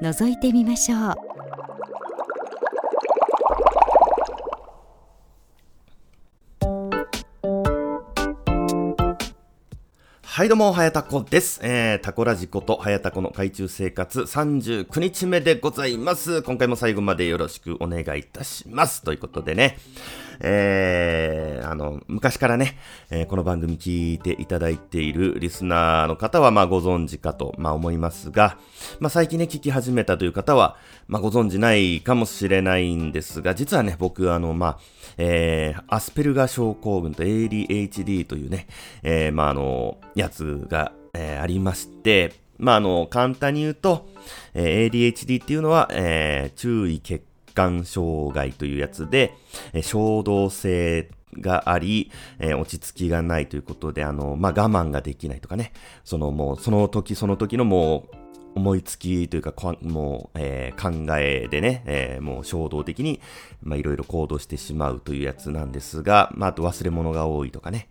覗いてみましょうはいどうも、はやたこです。えー、タコラジコとはやたこの海中生活39日目でございます。今回も最後までよろしくお願いいたします。ということでね、えー、あの、昔からね、えー、この番組聞いていただいているリスナーの方は、まあご存知かと、まあ思いますが、まあ最近ね、聞き始めたという方は、まあご存知ないかもしれないんですが、実はね、僕、あの、まあ、えー、アスペルガ症候群と ADHD というね、えー、まああの、やつが、えー、ありまして、まああの、簡単に言うと、えー、ADHD っていうのは、えー、注意欠感障害というやつで、え衝動性があり、えー、落ち着きがないということで、あの、まあ、我慢ができないとかね、そのもう、その時その時のもう、思いつきというか、もう、えー、考えでね、えー、もう衝動的に、ま、いろいろ行動してしまうというやつなんですが、まあ、あと忘れ物が多いとかね、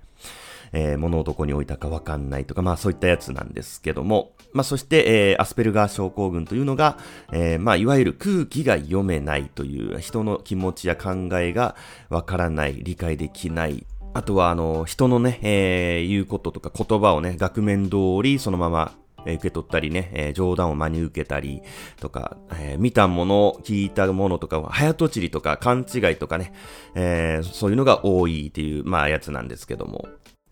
えー、物をどこに置いたかわかんないとか、まあそういったやつなんですけども、まあそして、えー、アスペルガー症候群というのが、えー、まあいわゆる空気が読めないという人の気持ちや考えがわからない、理解できない、あとは、あの、人のね、えー、言うこととか言葉をね、額面通りそのままえ受け取ったりね、えー、冗談を真に受けたりとか、えー、見たもの、聞いたものとか、早とちりとか勘違いとかね、えー、そういうのが多いっていう、まあやつなんですけども。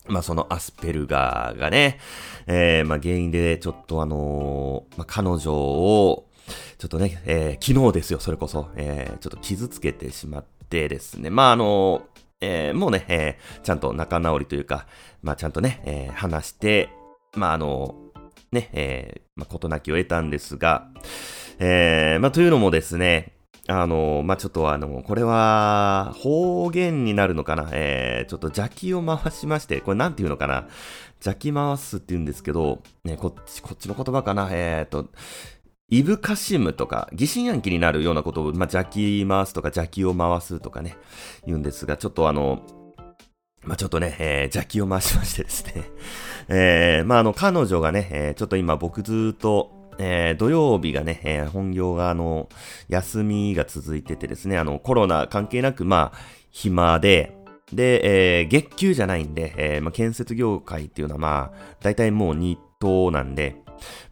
まあそのアスペルガーがね、えー、まあ原因でちょっとあのー、まあ彼女を、ちょっとね、えー、昨日ですよ、それこそ、えー、ちょっと傷つけてしまってですね、まああのー、えー、もうね、えー、ちゃんと仲直りというか、まあちゃんとね、えー、話して、まああの、ね、えー、まあ事なきを得たんですが、えー、まあというのもですね、あの、まあ、ちょっとあの、これは方言になるのかな？えー、ちょっと邪気を回しまして、これなんて言うのかな？邪気回すって言うんですけど、ね、こっち、こっちの言葉かな？えーと、イブカシムとか、疑心暗鬼になるようなことを、まあ、邪気回すとか邪気を回すとかね、言うんですが、ちょっとあの、まあ、ちょっとね、えー、邪気を回しましてですね。えー、まあ、あの、彼女がね、えー、ちょっと今僕ずっと、えー、土曜日がね、えー、本業があの、休みが続いててですね、あの、コロナ関係なく、まあ、暇で、で、えー、月給じゃないんで、え、まあ、建設業界っていうのはまあ、大体もう日当なんで、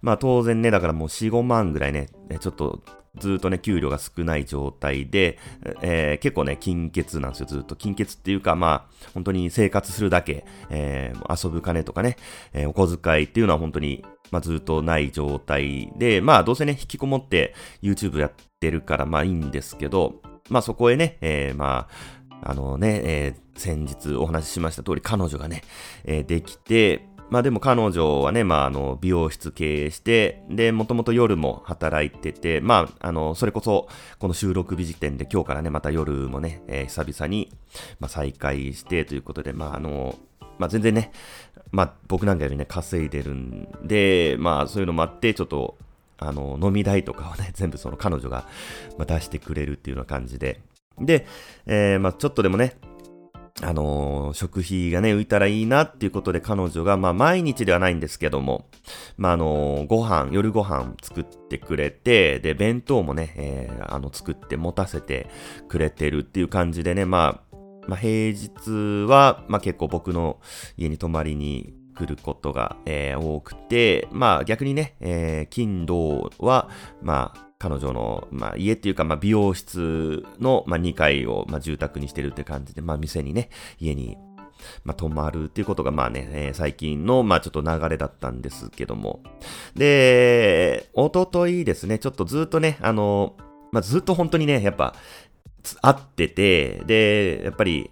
まあ当然ね、だからもう4、5万ぐらいね、ちょっとずっとね、給料が少ない状態で、えー、結構ね、金欠なんですよ、ずっと。金欠っていうか、まあ、本当に生活するだけ、えー、遊ぶ金とかね、えー、お小遣いっていうのは本当に、まあ、ずっとない状態で、まあ、どうせね、引きこもって YouTube やってるから、まあいいんですけど、まあそこへね、えー、まあ、あのね、えー、先日お話ししました通り彼女がね、えー、できて、まあでも彼女はね、まああの、美容室経営して、で、もともと夜も働いてて、まあ、あの、それこそ、この収録日時点で今日からね、また夜もね、えー、久々に、まあ再開してということで、まああの、まあ全然ね、まあ僕なんかよりね、稼いでるんで、まあそういうのもあって、ちょっと、あの、飲み代とかをね、全部その彼女が、まあ、出してくれるっていうような感じで、で、えー、まあちょっとでもね、あの、食費がね、浮いたらいいなっていうことで彼女が、まあ毎日ではないんですけども、まああの、ご飯、夜ご飯作ってくれて、で、弁当もね、えー、あの、作って持たせてくれてるっていう感じでね、まあ、まあ平日は、まあ結構僕の家に泊まりに来ることが、えー、多くて、まあ逆にね、えー、金土は、まあ彼女の、まあ、家っていうか、まあ、美容室の、まあ、2階を、まあ、住宅にしてるって感じで、まあ、店にね、家に、まあ、泊まるっていうことが、まあね、最近の、まあ、ちょっと流れだったんですけども。で、おとといですね、ちょっとずっとね、あの、まあ、ずっと本当にね、やっぱ、会ってて、で、やっぱり、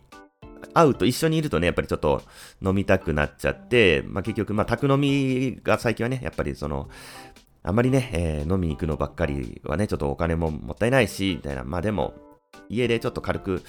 会うと一緒にいるとね、やっぱりちょっと飲みたくなっちゃって、まあ、結局、まあ、宅飲みが最近はね、やっぱりその、あんまりね、えー、飲みに行くのばっかりはね、ちょっとお金ももったいないし、みたいな。まあでも、家でちょっと軽く、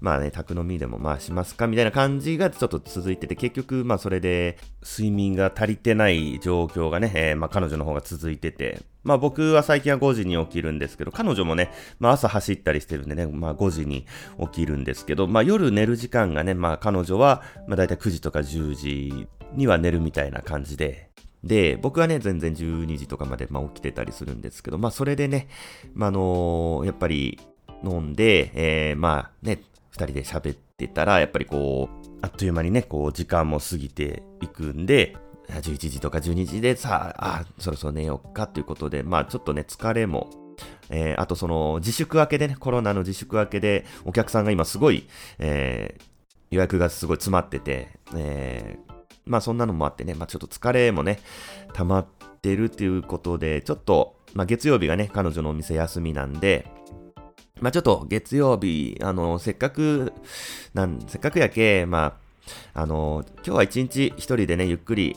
まあね、宅飲みでもまあしますかみたいな感じがちょっと続いてて、結局、まあそれで睡眠が足りてない状況がね、えー、まあ彼女の方が続いてて、まあ僕は最近は5時に起きるんですけど、彼女もね、まあ朝走ったりしてるんでね、まあ5時に起きるんですけど、まあ夜寝る時間がね、まあ彼女は、まあ大体9時とか10時には寝るみたいな感じで、で、僕はね、全然12時とかまで、まあ、起きてたりするんですけど、まあ、それでね、まあ、あのー、やっぱり、飲んで、えー、まあね、二人で喋ってたら、やっぱりこう、あっという間にね、こう、時間も過ぎていくんで、11時とか12時でさあ、あ、そろそろ寝ようかということで、まあちょっとね、疲れも、えー、あとその自粛明けでね、コロナの自粛明けで、お客さんが今すごい、えー、予約がすごい詰まってて、えー、まあそんなのもあってね、まあちょっと疲れもね、溜まってるっていうことで、ちょっと、まあ月曜日がね、彼女のお店休みなんで、まあちょっと月曜日、あの、せっかく、なん、せっかくやけ、まあ、あの、今日は一日一人でね、ゆっくり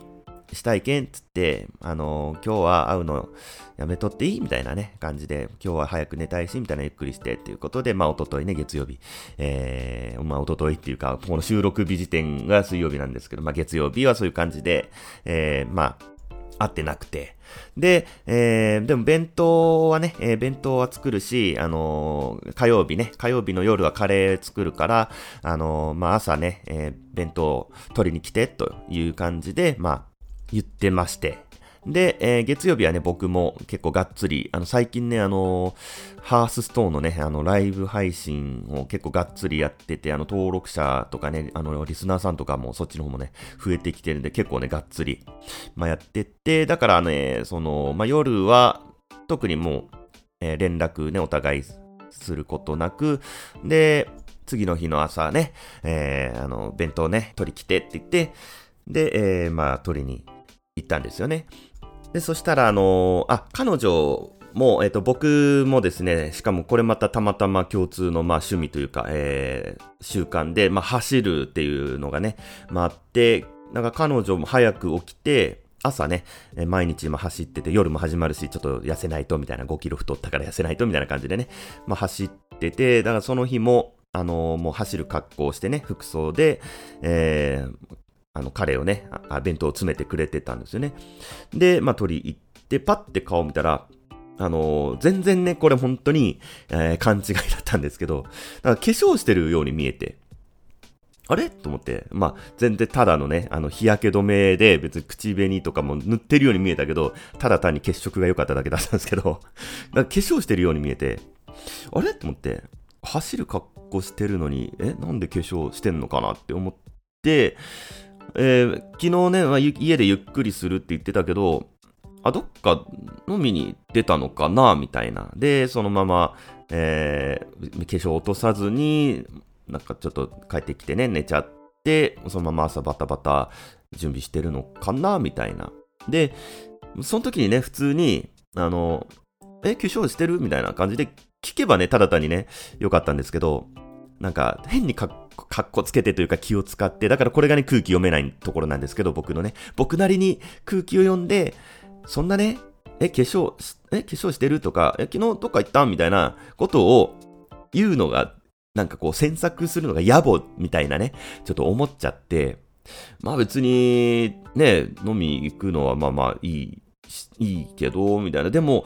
したいけんっつって、あの、今日は会うのやめとっていいみたいなね、感じで、今日は早く寝たいし、みたいなゆっくりしてっていうことで、まあ、おとといね、月曜日、えー、まあ、おとといっていうか、この収録日時点が水曜日なんですけど、まあ、月曜日はそういう感じで、えー、まあ、会ってなくて。で、えー、でも弁当はね、えー、弁当は作るし、あのー、火曜日ね、火曜日の夜はカレー作るから、あのー、まあ、朝ね、えー、弁当取りに来て、という感じで、まあ、言ってまして。で、えー、月曜日はね、僕も結構がっつり、あの、最近ね、あのー、ハースストーンのね、あの、ライブ配信を結構がっつりやってて、あの、登録者とかね、あの、リスナーさんとかもそっちの方もね、増えてきてるんで、結構ね、がっつり、まあ、やってて、だからね、その、まあ、夜は、特にもう、えー、連絡ね、お互いすることなく、で、次の日の朝ね、えー、あの、弁当ね、取り来てって言って、で、えー、まあ、取りに行ったんですよね。で、そしたら、あのー、あ、彼女も、えっ、ー、と、僕もですね、しかもこれまたたまたま共通の、まあ、趣味というか、えー、習慣で、まあ、走るっていうのがね、まあ、あって、なんか彼女も早く起きて、朝ね、毎日今走ってて、夜も始まるし、ちょっと痩せないと、みたいな、5キロ太ったから痩せないと、みたいな感じでね、まあ、走ってて、だからその日も、あのー、もう走る格好をしてね、服装で、えー、あの、彼をね、あ弁当を詰めてくれてたんですよね。で、まあ、取り行って、パッて顔を見たら、あのー、全然ね、これ本当に、えー、勘違いだったんですけど、なんか化粧してるように見えて、あれ？と思って、まあ、全然ただのね、あの、日焼け止めで別に口紅とかも塗ってるように見えたけど、ただ単に血色が良かっただけだったんですけど、なんか化粧してるように見えて、あれ？と思って、走る格好してるのに、え、なんで化粧してんのかな？って思って、えー、昨日ね、まあ、家でゆっくりするって言ってたけど、あ、どっか飲みに出たのかなみたいな。で、そのまま、えー、化粧落とさずに、なんかちょっと帰ってきてね、寝ちゃって、そのまま朝バタバタ準備してるのかなみたいな。で、その時にね、普通に、あの、え、化粧してる？みたいな感じで聞けばね、ただ単にね、よかったんですけど、なんか、変にかっかっこつけてというか気を使って、だからこれがね、空気読めないところなんですけど、僕のね、僕なりに空気を読んで、そんなね、え、化粧、え、化粧してるとか、え、昨日どっか行ったみたいなことを言うのが、なんかこう、詮索するのが野暮みたいなね、ちょっと思っちゃって、まあ別に、ね、飲み行くのはまあまあいい、いいけど、みたいな。でも、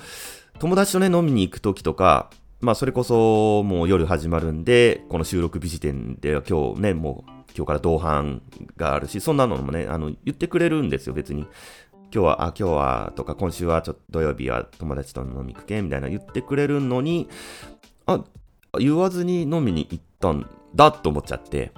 友達とね、飲みに行くときとか、まあ、それこそ、もう夜始まるんで、この収録日時点では今日ね、もう、今日から同伴があるし、そんなのもね、あの、言ってくれるんですよ、別に。今日は、あ、今日は、とか、今週はちょっと土曜日は友達と飲み行くけ、みたいな言ってくれるのに、あ、言わずに飲みに行ったんだと思っちゃって。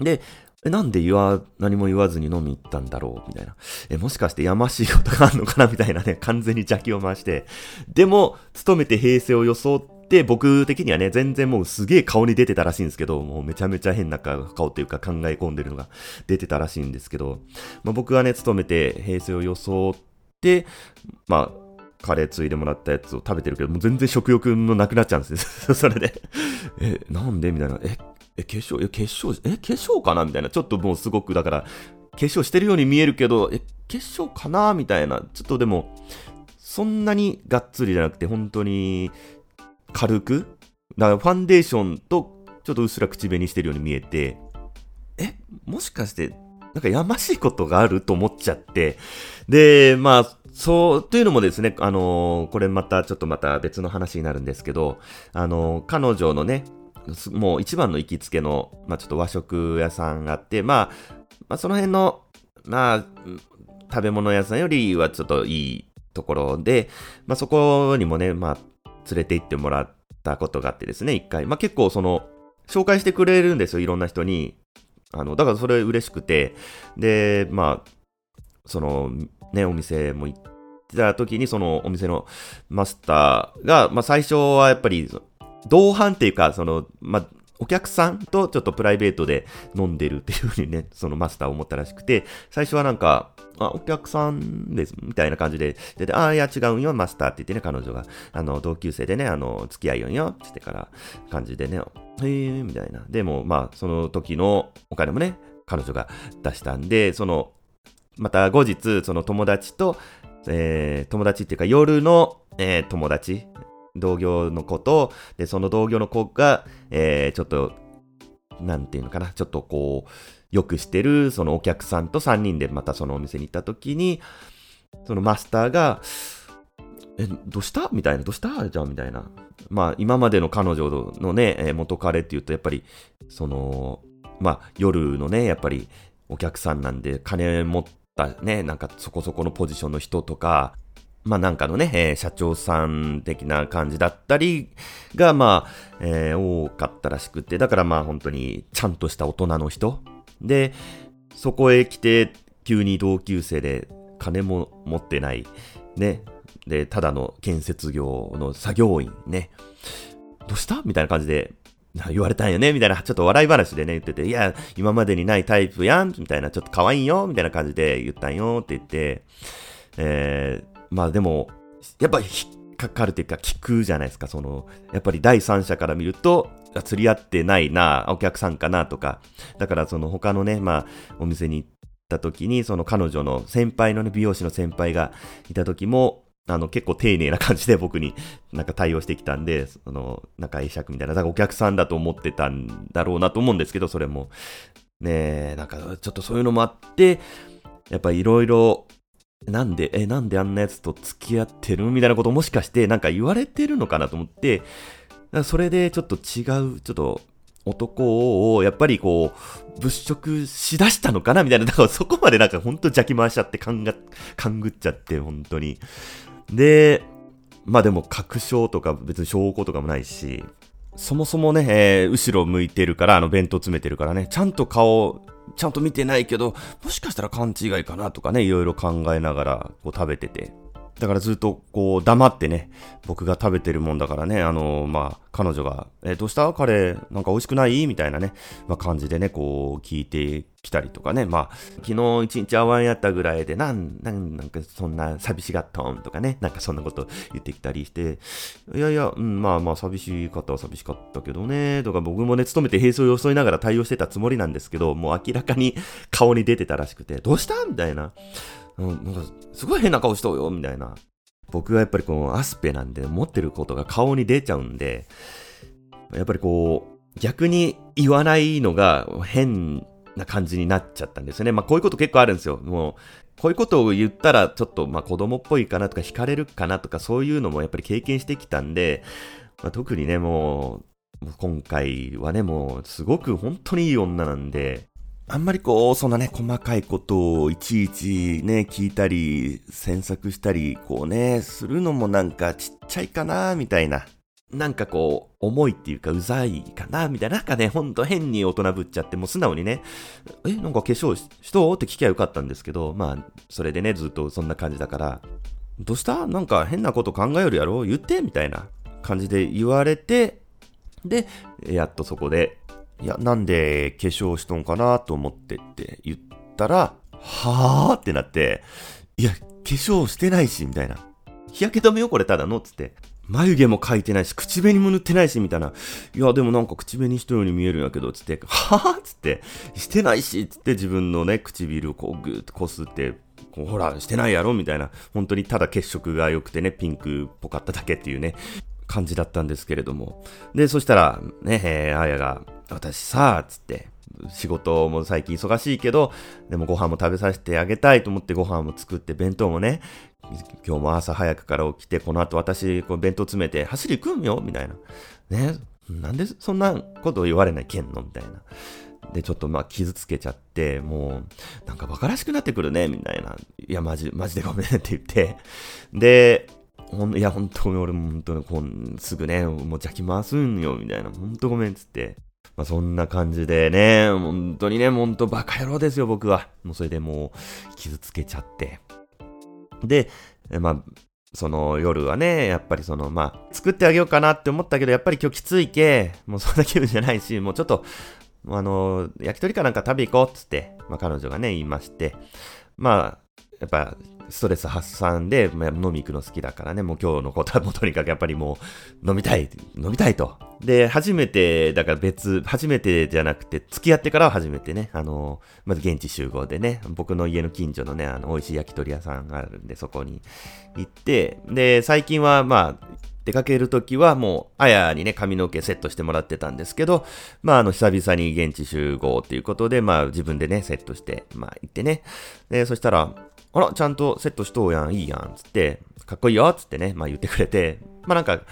で、え、なんで言わ、何も言わずに飲み行ったんだろう？みたいな。え、もしかしてやましいことがあるのかな？みたいなね、完全に邪気を回して。でも、勤めて平成を装って、僕的にはね、全然もうすげえ顔に出てたらしいんですけど、もうめちゃめちゃ変な顔というか考え込んでるのが出てたらしいんですけど、まあ、僕はね、勤めて平成を装って、まあ、カレーついでもらったやつを食べてるけど、もう全然食欲のなくなっちゃうんですよ。それでえ、なんで？みたいな。え、え、化粧、え、化粧、え、化粧かな？みたいな。ちょっともうすごく、だから、化粧してるように見えるけど、え、化粧かな？みたいな。ちょっとでも、そんなにがっつりじゃなくて、本当に軽く、だからファンデーションとちょっとうっすら口紅してるように見えて、え、もしかして、なんかやましいことがあると思っちゃって、で、まあ、そう、というのもですね、あのー、これまたちょっとまた別の話になるんですけど、あのー、彼女のね、もう一番の行きつけの、まあちょっと和食屋さんがあって、まあ、まあその辺の、まあ、食べ物屋さんよりはちょっといいところで、まあそこにもね、まあ連れて行ってもらったことがあってですね、一回。まあ結構その、紹介してくれるんですよ、いろんな人に。あの、だからそれ嬉しくて。で、まあ、その、ね、お店も行ってた時に、そのお店のマスターが、まあ最初はやっぱり、同伴っていうか、その、まあ、お客さんとちょっとプライベートで飲んでるっていうふうにね、そのマスター思ったらしくて、最初はなんか、あ、お客さんです、みたいな感じで、で、あ、いや違うんよ、マスターって言ってね、彼女が、あの、同級生でね、あの、付き合いよんよ、ってから、感じでね、へえ、みたいな。でも、まあ、その時のお金もね、彼女が出したんで、その、また後日、その友達と、えー、友達っていうか夜の、えー、友達、同業の子と、で、その同業の子が、えー、ちょっと、なんていうのかな、ちょっとこう、よくしてる、そのお客さんと3人でまたそのお店に行った時に、そのマスターが、え、どうした？みたいな、どうした？じゃあみたいな。まあ、今までの彼女のね、え元彼っていうと、やっぱり、その、まあ、夜のね、やっぱり、お客さんなんで、金持ったね、なんかそこそこのポジションの人とか、まあなんかのね、えー、社長さん的な感じだったりが、まあ、えー、多かったらしくて、だからまあ本当にちゃんとした大人の人。で、そこへ来て、急に同級生で金も持ってない、ね。で、ただの建設業の作業員ね。どうした？みたいな感じで、言われたんよねみたいな、ちょっと笑い話でね、言ってて、いや、今までにないタイプやんみたいな、ちょっと可愛いよみたいな感じで言ったんよって言って、えー、まあでも、やっぱ引っかかるというか聞くじゃないですか。その、やっぱり第三者から見ると、釣り合ってないな、お客さんかなとか。だからその他のね、まあ、お店に行った時に、その彼女の先輩のね、美容師の先輩がいた時も、あの、結構丁寧な感じで僕になんか対応してきたんで、その、なんか会釈みたいな、だからお客さんだと思ってたんだろうなと思うんですけど、それも。ねえ、なんかちょっとそういうのもあって、やっぱいろいろなんで、え、なんであんなやつと付き合ってる？みたいなこともしかしてなんか言われてるのかなと思って、それでちょっと違う、ちょっと男をやっぱりこう、物色しだしたのかなみたいな。だからそこまでなんかほんと邪気回しちゃって勘が、勘ぐっちゃって、本当に。で、まあでも確証とか別に証拠とかもないし、そもそもね、えー、後ろ向いてるから、あの弁当詰めてるからね、ちゃんと顔ちゃんと見てないけど、もしかしたら勘違いかなとかね、いろいろ考えながらこう食べてて。だからずっとこう黙ってね、僕が食べてるもんだからね、あのー、まあ、彼女が、え、どうした？カレーなんか美味しくない？みたいなね、まあ、感じでね、こう聞いてきたりとかね、まあ、昨日一日会わんやったぐらいで、なん、なん、なんかそんな寂しがっとんとかね、なんかそんなこと言ってきたりして、いやいや、うん、まあまあ寂しかったは寂しかったけどね、とか僕もね、勤めて並走を装いながら対応してたつもりなんですけど、もう明らかに顔に出てたらしくて、どうした？みたいな。うん、なんか、すごい変な顔しとうよ、みたいな。僕はやっぱりこのアスペなんで持ってることが顔に出ちゃうんで、やっぱりこう、逆に言わないのが変な感じになっちゃったんですよね。まあこういうこと結構あるんですよ。もう、こういうことを言ったらちょっとまあ子供っぽいかなとか惹かれるかなとかそういうのもやっぱり経験してきたんで、まあ、特にねもう、今回はねもうすごく本当にいい女なんで、あんまりこう、そんなね、細かいことをいちいちね、聞いたり、詮索したり、こうね、するのもなんかちっちゃいかな、みたいな。なんかこう、重いっていうか、うざいかな、みたいな。なんかね、ほんと変に大人ぶっちゃって、もう素直にね、え、なんか化粧ししとって聞きゃよかったんですけど、まあ、それでね、ずっとそんな感じだから、どうした？なんか変なこと考えるやろ？言ってみたいな感じで言われて、で、やっとそこで、いや、なんで化粧しとんかなと思ってって言ったら、はぁーってなって、いや、化粧してないし、みたいな。日焼け止めよ、これただの、つって。眉毛も描いてないし、口紅も塗ってないし、みたいな。いや、でもなんか口紅したように見えるんやけど、つって、はぁつって、してないし、つって自分のね、唇をこうぐーっとこすって、こうほら、してないやろみたいな。本当にただ血色が良くてね、ピンクっぽかっただけっていうね、感じだったんですけれども。で、そしたら、ね、えー、あやが、私さ、つって、仕事も最近忙しいけど、でもご飯も食べさせてあげたいと思ってご飯も作って弁当もね、今日も朝早くから起きて、この後私、こう弁当詰めて走り行くんよみたいな。ね、なんでそんなことを言われないけんのみたいな。で、ちょっとまあ傷つけちゃって、もう、なんか馬鹿らしくなってくるね、みたいな。いや、マジ、マジでごめんって言って。で、ほんいや、本当に俺も本当にこう、すぐね、もう邪気回すんよ、みたいな。本当ごめんっつって。まあそんな感じでね、本当にね、本当バカ野郎ですよ、僕は。もうそれでもう、傷つけちゃって。で、まあ、その夜はね、やっぱりその、まあ、作ってあげようかなって思ったけど、やっぱり今日きついけ、もうそんな気分じゃないし、もうちょっと、あの、焼き鳥かなんか食べ行こうっつって、まあ彼女がね、言いまして、まあ、やっぱ、ストレス発散で、まあ、飲み行くの好きだからね、もう今日のことはもうとにかくやっぱりもう飲みたい、飲みたいと。で、初めて、だから別、初めてじゃなくて、付き合ってからは初めてね、あの、まず現地集合でね、僕の家の近所のね、あの、美味しい焼き鳥屋さんがあるんで、そこに行って、で、最近はまあ、出かけるときはもう、あやにね、髪の毛セットしてもらってたんですけど、まあ、あの、久々に現地集合っていうことで、まあ、自分でね、セットして、まあ、行ってね。で、そしたら、あら、ちゃんとセットしとうやん、いいやん、つって、かっこいいよ、つってね、まあ言ってくれて、まあなんか、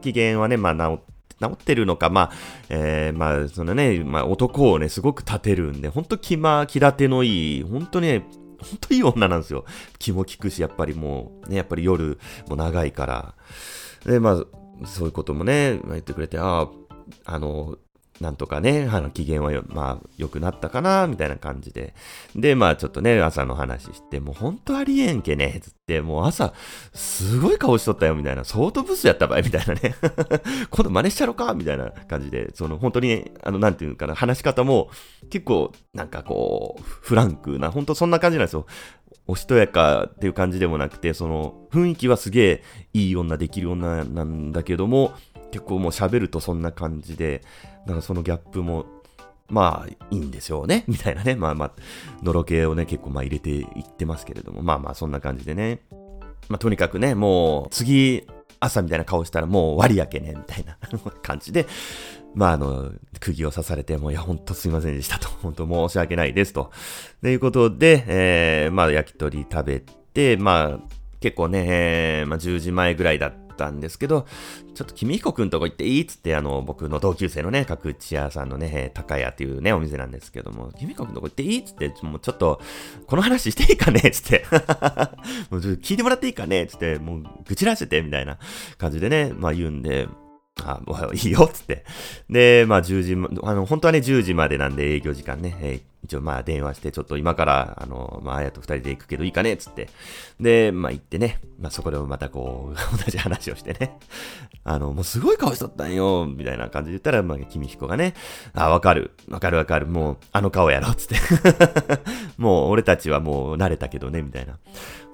機嫌はね、まあ治治ってるのか、まあ、えー、まあ、そのね、まあ男をね、すごく立てるんで、ほんと気ま、気立てのいい、ほんとね、ほんといい女なんですよ。気も利くし、やっぱりもう、ね、やっぱり夜も長いから。で、まあ、そういうこともね、ま、言ってくれて、ああ、あの、なんとかね、あの、機嫌はよ、まあ、良くなったかな、みたいな感じで。で、まあ、ちょっとね、朝の話して、もうほんとありえんけね、つって、もう朝、すごい顔しとったよ、みたいな。相当ブスやったばい、みたいなね。今度真似しちゃろうか、みたいな感じで、その、本当に、あの、なんていうかな、話し方も、結構、なんかこう、フランクな、本当そんな感じなんですよ。おしとやかっていう感じでもなくて、その、雰囲気はすげえいい女、できる女なんだけども、結構もう喋るとそんな感じで、だかそのギャップも、まあ、いいんですよね、みたいなね。まあまあ、のろけをね、結構まあ入れていってますけれども、まあまあ、そんな感じでね。まあ、とにかくね、もう、次、朝みたいな顔したらもう終わりやけね、みたいな 感じで、まあ、あの、釘を刺されて、もう、いや、ほんとすいませんでしたと。本当申し訳ないですと。ということで、えー、まあ、焼き鳥食べて、まあ、結構ね、えー、まあ、10時前ぐらいだったたんですけど、ちょっと君彦くんとこ行っていいっつって、あの、僕の同級生のね、角打ち屋さんのね、高屋っていうね、お店なんですけども、君彦くんとこ行っていいっつって、もうちょっと、この話していいかねつって、もう聞いてもらっていいかねつって、もう愚痴らせて、みたいな感じでね、まあ言うんで、あ、もういいよ、つって。で、まあ10時、あの、本当はね、10時までなんで営業時間ね、えー、一応まあ電話して、ちょっと今から、あの、まああやと二人で行くけどいいかね、つって。で、まあ行ってね、まあそこでもまたこう、同じ話をしてね。あの、もうすごい顔しとったんよ、みたいな感じで言ったら、まあ君彦がね、あ、わかる、わかるわかる、もう、あの顔やろ、つって。もう俺たちはもう慣れたけどね、みたいな。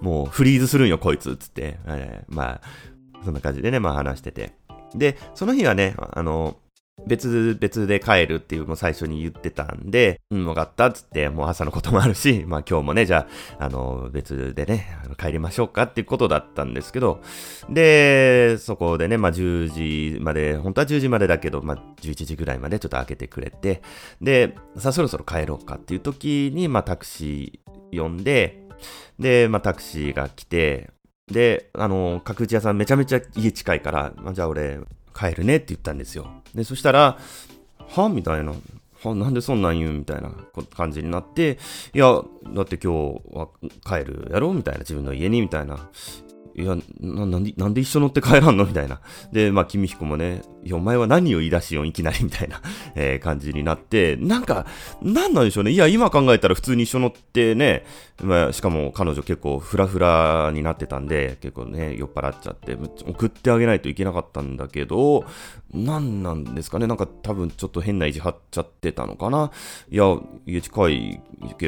もうフリーズするんよ、こいつ、つって。えー、まあ、そんな感じでね、まあ話してて。で、その日はね、あの、別々で帰るっていうのを最初に言ってたんで、うん、わかったっつって、もう朝のこともあるし、まあ今日もね、じゃあ、あの、別でね、帰りましょうかっていうことだったんですけど、で、そこでね、まあ10時まで、本当は10時までだけど、まあ11時ぐらいまでちょっと開けてくれて、で、さあそろそろ帰ろうかっていう時に、まあタクシー呼んで、で、まあタクシーが来て、で、あの、角打ち屋さんめちゃめちゃ家近いから、まあ、じゃあ俺帰るねって言ったんですよ。で、そしたら、は？みたいな。は？なんでそんなん言うみたいな感じになって、いや、だって今日は帰るやろ？みたいな、自分の家に？みたいな。いやな、なんで、なんで一緒乗って帰らんの？みたいな。で、まあ、君彦もね、いや、お前は何を言い出しよん、いきなりみたいな、えー、感じになって、なんか、なんなんでしょうね？いや、今考えたら普通に一緒乗ってね、まあ、しかも彼女結構フラフラになってたんで、結構ね、酔っ払っちゃって、送ってあげないといけなかったんだけど、なんなんですかね？なんか多分ちょっと変な意地張っちゃってたのかな？いや、家近い、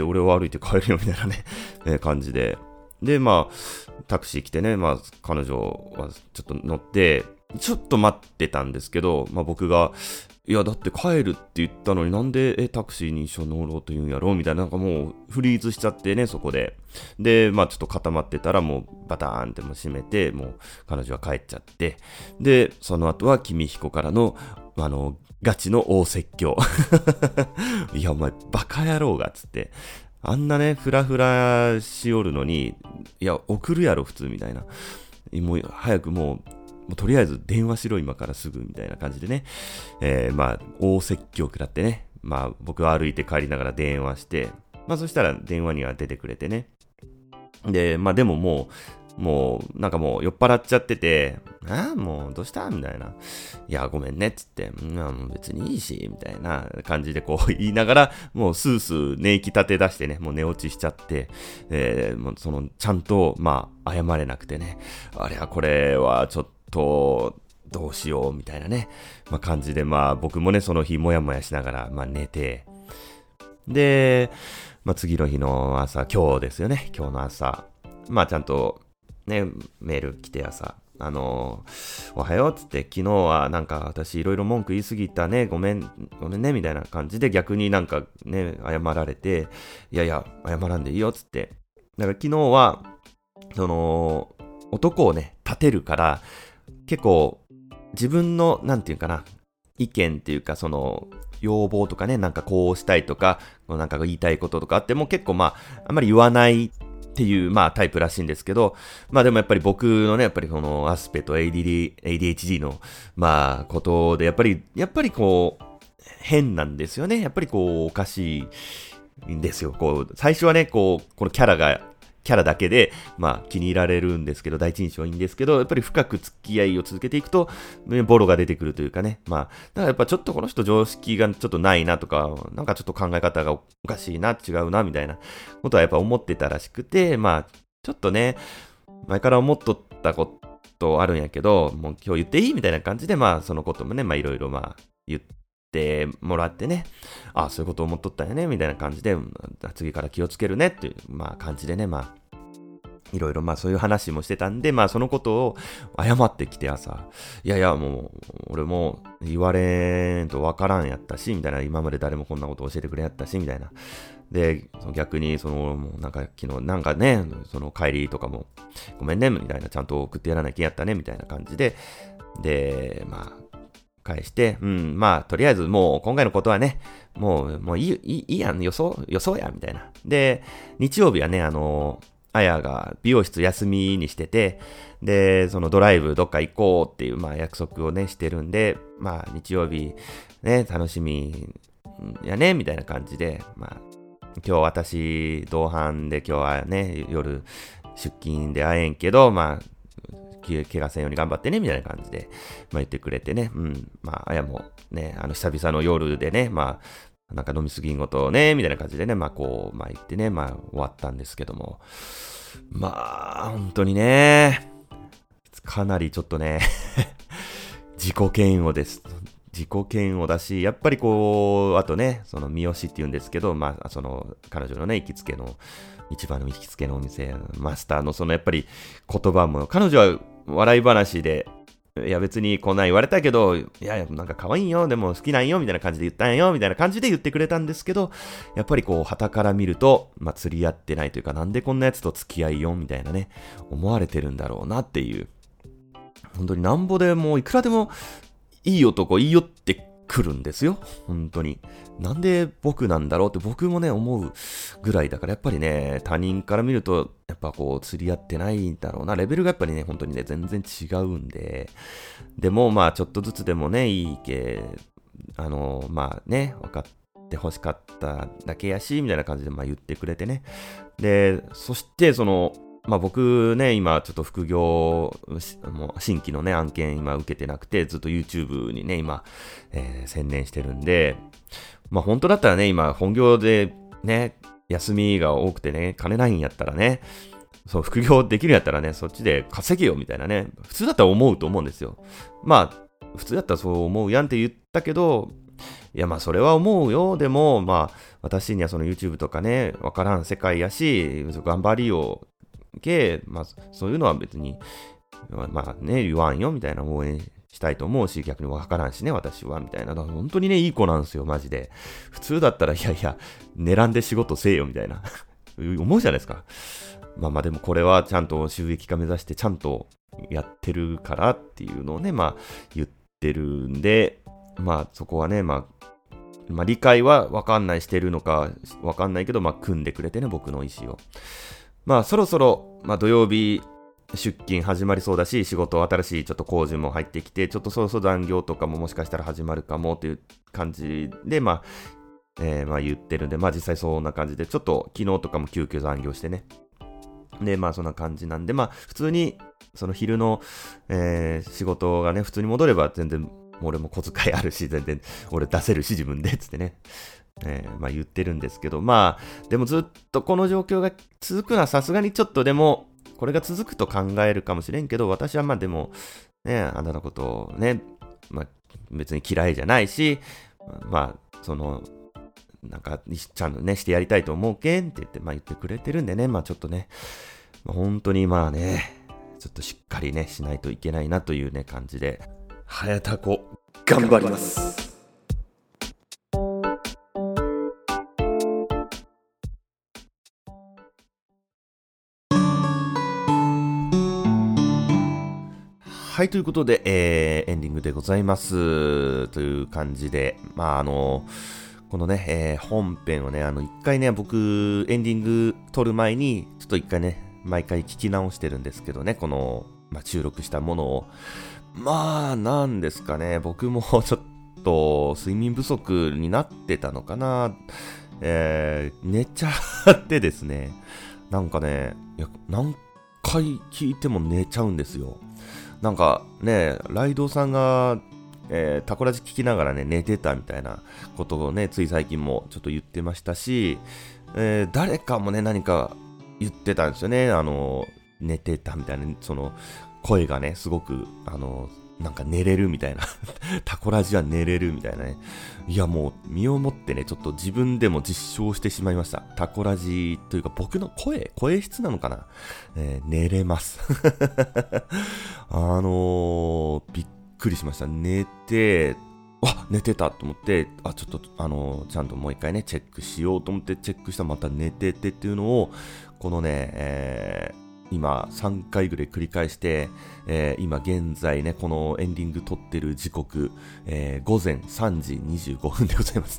俺は歩いて帰るよみたいなね、えー、感じで。で、まあ、タクシー来てね、まあ、彼女はちょっと乗って、ちょっと待ってたんですけど、まあ僕が、いや、だって帰るって言ったのになんで、え、タクシーに一緒に乗ろうと言うんやろう？みたいな、なんかもうフリーズしちゃってね、そこで。で、まあちょっと固まってたらもうバターンってもう閉めて、もう彼女は帰っちゃって。で、その後は君彦からの、あの、ガチの大説教。いや、お前、バカ野郎が、つって。あんなね、ふらふらしおるのに、いや、送るやろ、普通みたいな。もう、早くもう、もうとりあえず電話しろ今からすぐみたいな感じでね、えー、まあ、大説教食らってね、まあ、僕は歩いて帰りながら電話して、まあ、そしたら電話には出てくれてね。で、まあ、でももう、もう、なんかもう酔っ払っちゃってて、ああ、もうどうした？みたいな。いや、ごめんね、っつって、うん、別にいいし、みたいな感じでこう言いながら、もうスースー寝息立て出してね、もう寝落ちしちゃって、えー、もうその、ちゃんと、まあ、謝れなくてね、あれはこれはちょっと、と、どうしよう？みたいなね、まあ、感じで、まあ僕もね、その日もやもやしながら、まあ寝て、で、まあ次の日の朝、今日ですよね、今日の朝、まあちゃんとね、メール来て朝、あのー、おはようっつって、昨日はなんか私いろいろ文句言いすぎたね、ごめん、ごめんね、みたいな感じで逆になんかね、謝られて、いやいや、謝らんでいいよっつって。だから昨日は、その、男をね、立てるから、結構自分の、なんていうかな、意見っていうか、その、要望とかね、なんかこうしたいとか、なんか言いたいこととかあっても結構まあ、あんまり言わないっていう、まあタイプらしいんですけど、まあでもやっぱり僕のね、やっぱりこのアスペと ADD、ADHD の、まあことで、やっぱり、やっぱりこう、変なんですよね。やっぱりこう、おかしいんですよ。こう、最初はね、こう、このキャラがキャラだけで、まあ、気に入られるんですけど、第一印象はいいんですけど、やっぱり深く付き合いを続けていくと、ボロが出てくるというかね。まあ、だからやっぱちょっとこの人常識がちょっとないなとか、なんかちょっと考え方がおかしいな、違うな、みたいなことはやっぱ思ってたらしくて、まあ、ちょっとね、前から思っとったことあるんやけど、もう今日言っていいみたいな感じで、まあ、そのこともね、まあ、いろいろまあ、言って、もらってね、ああ、そういうこと思っとったよね、みたいな感じで、次から気をつけるねっていう、まあ感じでね、まあ、いろいろまあそういう話もしてたんで、まあそのことを謝ってきて朝、いやいやもう俺も言われんとわからんやったし、みたいな、今まで誰もこんなこと教えてくれやったし、みたいな。で、逆にその、もうなんか昨日なんかね、その帰りとかも、ごめんね、みたいな、ちゃんと送ってやらなきゃやったね、みたいな感じで、で、まあ、返して、うん、まあ、とりあえずもう今回のことはね、もう、もういい、いいやん、予想、予想や、みたいな。で、日曜日はね、あの、あやが美容室休みにしてて、で、そのドライブどっか行こうっていう、まあ約束をね、してるんで、まあ日曜日ね、楽しみやね、みたいな感じで、まあ今日私同伴で今日はね、夜出勤で会えんけど、まあ怪我せんように頑張ってね、みたいな感じで、まあ言ってくれてね、うん、まあ、あやもね、あの久々の夜でね、まあ、なんか飲みすぎんごとをね、みたいな感じでね、まあこう、まあ言ってね、まあ終わったんですけども、まあ、本当にね、かなりちょっとね 自己嫌悪です。自己嫌悪だし、やっぱりこう、あとね、その三好って言うんですけど、まあ、その彼女のね、行きつけの、一番の行きつけのお店、マスターのそのやっぱり言葉も、彼女は笑い話でいや別にこんなん言われたけど、いやいや、なんか可愛いよ、でも好きなんよ、みたいな感じで言ったんよ、みたいな感じで言ってくれたんですけど、やっぱりこう、旗から見ると、まあ、釣り合ってないというか、なんでこんなやつと付き合いよ、みたいなね、思われてるんだろうなっていう。本当になんぼでも、いくらでも、いい男、いいよって来るんですよ。本当に。なんで僕なんだろうって僕もね、思うぐらいだから、やっぱりね、他人から見ると、やっぱこう、釣り合ってないんだろうな。レベルがやっぱりね、本当にね、全然違うんで。でも、まあ、ちょっとずつでもね、いいけ、あの、まあね、分かって欲しかっただけやし、みたいな感じで、まあ言ってくれてね。で、そして、その、まあ僕ね、今ちょっと副業、新規のね、案件今受けてなくて、ずっと YouTube にね、今、えー、専念してるんで、まあ本当だったらね、今本業でね、休みが多くてね、金ないんやったらね、そう、副業できるんやったらね、そっちで稼げよみたいなね、普通だったら思うと思うんですよ。まあ、普通だったらそう思うやんって言ったけど、いやまあそれは思うよ。でもまあ私にはその YouTube とかね、わからん世界やし、頑張りをけ、まあ、そういうのは別に、まあね、言わんよみたいな応援したいと思うし、逆にわからんしね、私は、みたいな。本当にね、いい子なんですよ、マジで。普通だったら、いやいや、狙んで仕事せえよ、みたいな。思うじゃないですか。まあまあでもこれはちゃんと収益化目指してちゃんとやってるからっていうのをね、まあ言ってるんで、まあそこはね、まあ、まあ理解はわかんないしてるのかわかんないけど、まあ組んでくれてね、僕の意思を。まあそろそろ、まあ土曜日出勤始まりそうだし、仕事新しいちょっと工事も入ってきて、ちょっとそろそろ残業とかももしかしたら始まるかもという感じで、まあ、えー、まあ言ってるんで、まあ実際そんな感じで、ちょっと昨日とかも急遽残業してね。で、まあそんな感じなんで、まあ普通に、その昼の、えー、仕事がね、普通に戻れば全然、俺も小遣いあるし、全然俺出せるし自分で、つってね。えー、まあ言ってるんですけど、まあ、でもずっとこの状況が続くのはさすがにちょっとでも、これが続くと考えるかもしれんけど、私はまあでも、ね、あなたのことをね、まあ別に嫌いじゃないし、まあ、その、なんか、ちゃんとね、してやりたいと思うけんって言って、まあ言ってくれてるんでね、まあちょっとね、まあ、本当にまあね、ちょっとしっかりね、しないといけないなというね、感じで、早田子、頑張ります。はい、ということで、えー、エンディングでございます。という感じで、まあ、あの、このね、えー、本編をね、あの、一回ね、僕、エンディング撮る前に、ちょっと一回ね、毎回聞き直してるんですけどね、この、まあ、収録したものを。まあ、なんですかね、僕も ちょっと、睡眠不足になってたのかな。えー、寝ちゃってですね、なんかね、いや何回聞いても寝ちゃうんですよ。なんかね、ライドさんが、えー、タコラジ聞きながらね、寝てたみたいなことをね、つい最近もちょっと言ってましたし、えー、誰かもね、何か言ってたんですよね。あの、寝てたみたいな、その、声がね、すごく、あの、なんか寝れるみたいな タコラジは寝れるみたいなね。いやもう身をもってね、ちょっと自分でも実証してしまいました。タコラジというか僕の声、声質なのかな、えー、寝れます あのー、びっくりしました。寝て、あ、寝てたと思って、あ、ちょっと、あのー、ちゃんともう一回ね、チェックしようと思ってチェックしたらまた寝ててっていうのを、このね、えー、今3回ぐらい繰り返して、えー、今現在ね、このエンディング撮ってる時刻、えー、午前3時25分でございます。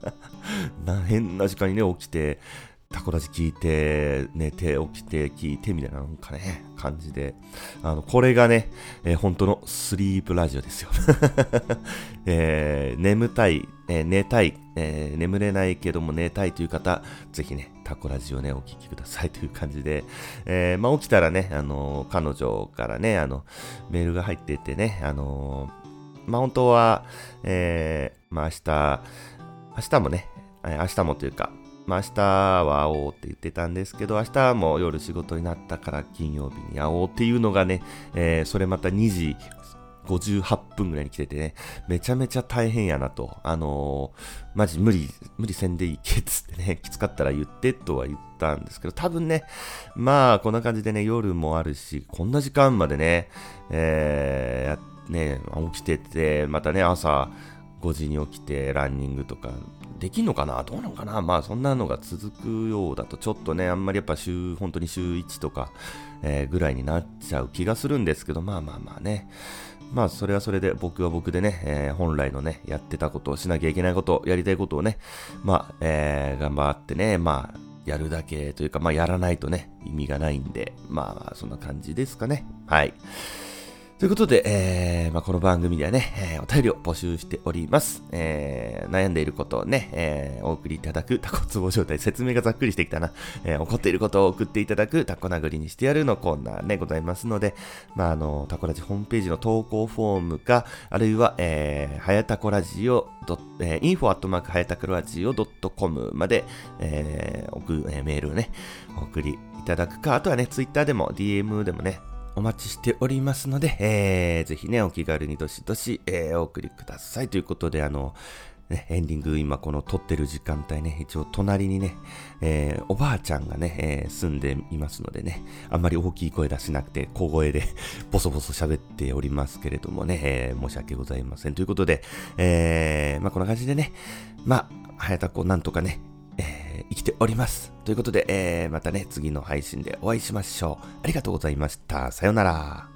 な変な時間にね、起きて、タコラジ聞いて、寝て、起きて、聞いて、みたいななんかね、感じで。あの、これがね、えー、本当のスリープラジオですよ。えー、眠たい、えー、寝たい、え眠れないけども寝たいという方、ぜひね、タコラジオね、お聞きくださいという感じで、えまあ、起きたらね、あの彼女からね、あの、メールが入っててね、あのまあ、本当は、えまあ、明日、明日もね、明日もというか、まあ、明日は会おうって言ってたんですけど、明日も夜仕事になったから金曜日に会おうっていうのがね、えー、それまた2時58分ぐらいに来ててね、めちゃめちゃ大変やなと。あのー、マジ無理、無理せんでいいけっつってね、きつかったら言ってとは言ったんですけど、多分ね、まあ、こんな感じでね、夜もあるし、こんな時間までね、えー、ね、起きてて、またね、朝5時に起きてランニングとかできんのかな？どうなのかな？まあそんなのが続くようだとちょっとね、あんまりやっぱ週、本当に週1とか、えー、ぐらいになっちゃう気がするんですけど、まあまあまあね。まあそれはそれで僕は僕でね、えー、本来のね、やってたことをしなきゃいけないこと、やりたいことをね、まあ、えー、頑張ってね、まあ、やるだけというか、まあやらないとね、意味がないんで、まあそんな感じですかね。はい。ということで、えーまあ、この番組ではね、えー、お便りを募集しております。えー、悩んでいることをね、えー、お送りいただくタコツボ状態、説明がざっくりしてきたな、えー、怒っていることを送っていただくタコ殴りにしてやるのコーナーね、ございますので、まあ、あの、タコラジホームページの投稿フォームか、あるいは、えー、はやたこラジオ、えー、info アットマークはやたこラジオ .com まで、えー、送、えー、メールをね、お送りいただくか、あとはね、ツイッターでも DM でもね、お待ちしておりますので、えー、ぜひね、お気軽にどしどし、えー、お送りください。ということで、あの、ね、エンディング今この撮ってる時間帯ね、一応隣にね、えー、おばあちゃんがね、えー、住んでいますのでね、あんまり大きい声出しなくて小声でボソボソ喋っておりますけれどもね、えー、申し訳ございません。ということで、えー、まあこんな感じでね、まあ、早田子なんとかね、えー、生きております。ということで、えー、またね、次の配信でお会いしましょう。ありがとうございました。さようなら。